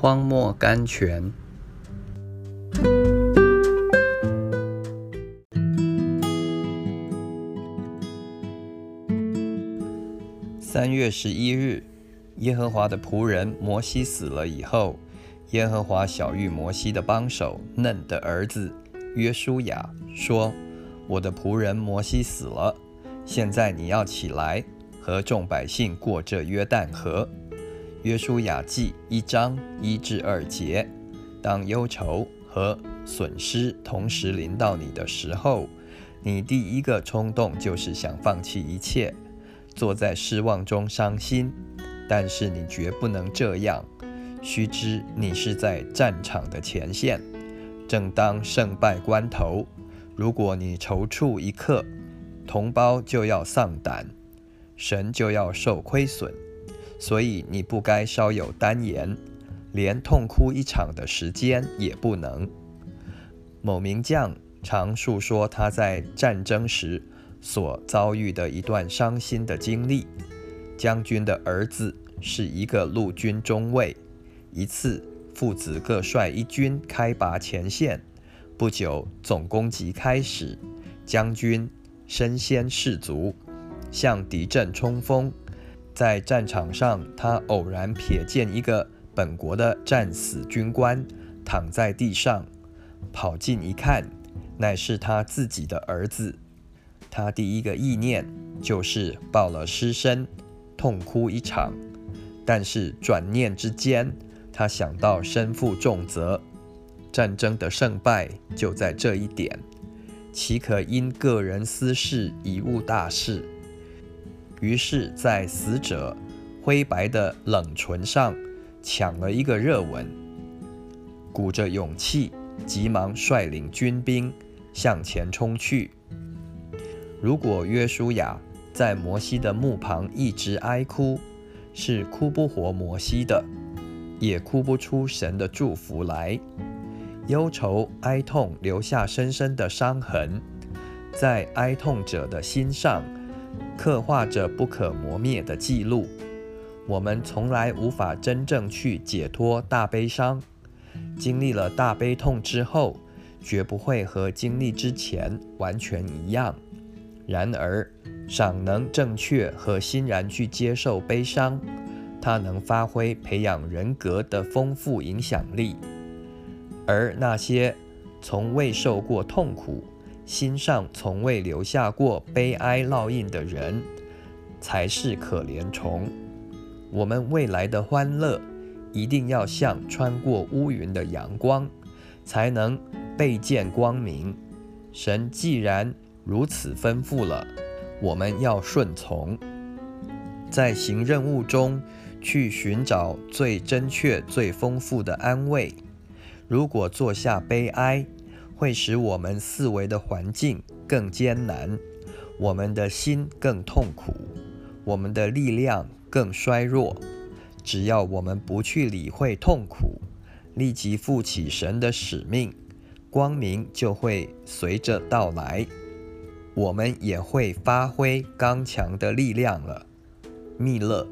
荒漠甘泉。三月十一日，耶和华的仆人摩西死了以后，耶和华小玉摩西的帮手嫩的儿子约书亚说：“我的仆人摩西死了，现在你要起来，和众百姓过这约旦河。”约书亚记一章一至二节：当忧愁和损失同时临到你的时候，你第一个冲动就是想放弃一切，坐在失望中伤心。但是你绝不能这样，须知你是在战场的前线，正当胜败关头。如果你踌躇一刻，同胞就要丧胆，神就要受亏损。所以你不该稍有单言，连痛哭一场的时间也不能。某名将常述说他在战争时所遭遇的一段伤心的经历。将军的儿子是一个陆军中尉，一次父子各率一军开拔前线，不久总攻击开始，将军身先士卒，向敌阵冲锋。在战场上，他偶然瞥见一个本国的战死军官躺在地上，跑近一看，乃是他自己的儿子。他第一个意念就是抱了尸身，痛哭一场。但是转念之间，他想到身负重责，战争的胜败就在这一点，岂可因个人私事贻误大事？于是，在死者灰白的冷唇上抢了一个热吻，鼓着勇气，急忙率领军兵向前冲去。如果约书亚在摩西的墓旁一直哀哭，是哭不活摩西的，也哭不出神的祝福来。忧愁哀痛留下深深的伤痕，在哀痛者的心上。刻画着不可磨灭的记录。我们从来无法真正去解脱大悲伤。经历了大悲痛之后，绝不会和经历之前完全一样。然而，尚能正确和欣然去接受悲伤，它能发挥培养人格的丰富影响力。而那些从未受过痛苦，心上从未留下过悲哀烙印的人，才是可怜虫。我们未来的欢乐，一定要像穿过乌云的阳光，才能倍见光明。神既然如此吩咐了，我们要顺从，在行任务中去寻找最真确、最丰富的安慰。如果坐下悲哀，会使我们四维的环境更艰难，我们的心更痛苦，我们的力量更衰弱。只要我们不去理会痛苦，立即负起神的使命，光明就会随着到来，我们也会发挥刚强的力量了。密勒。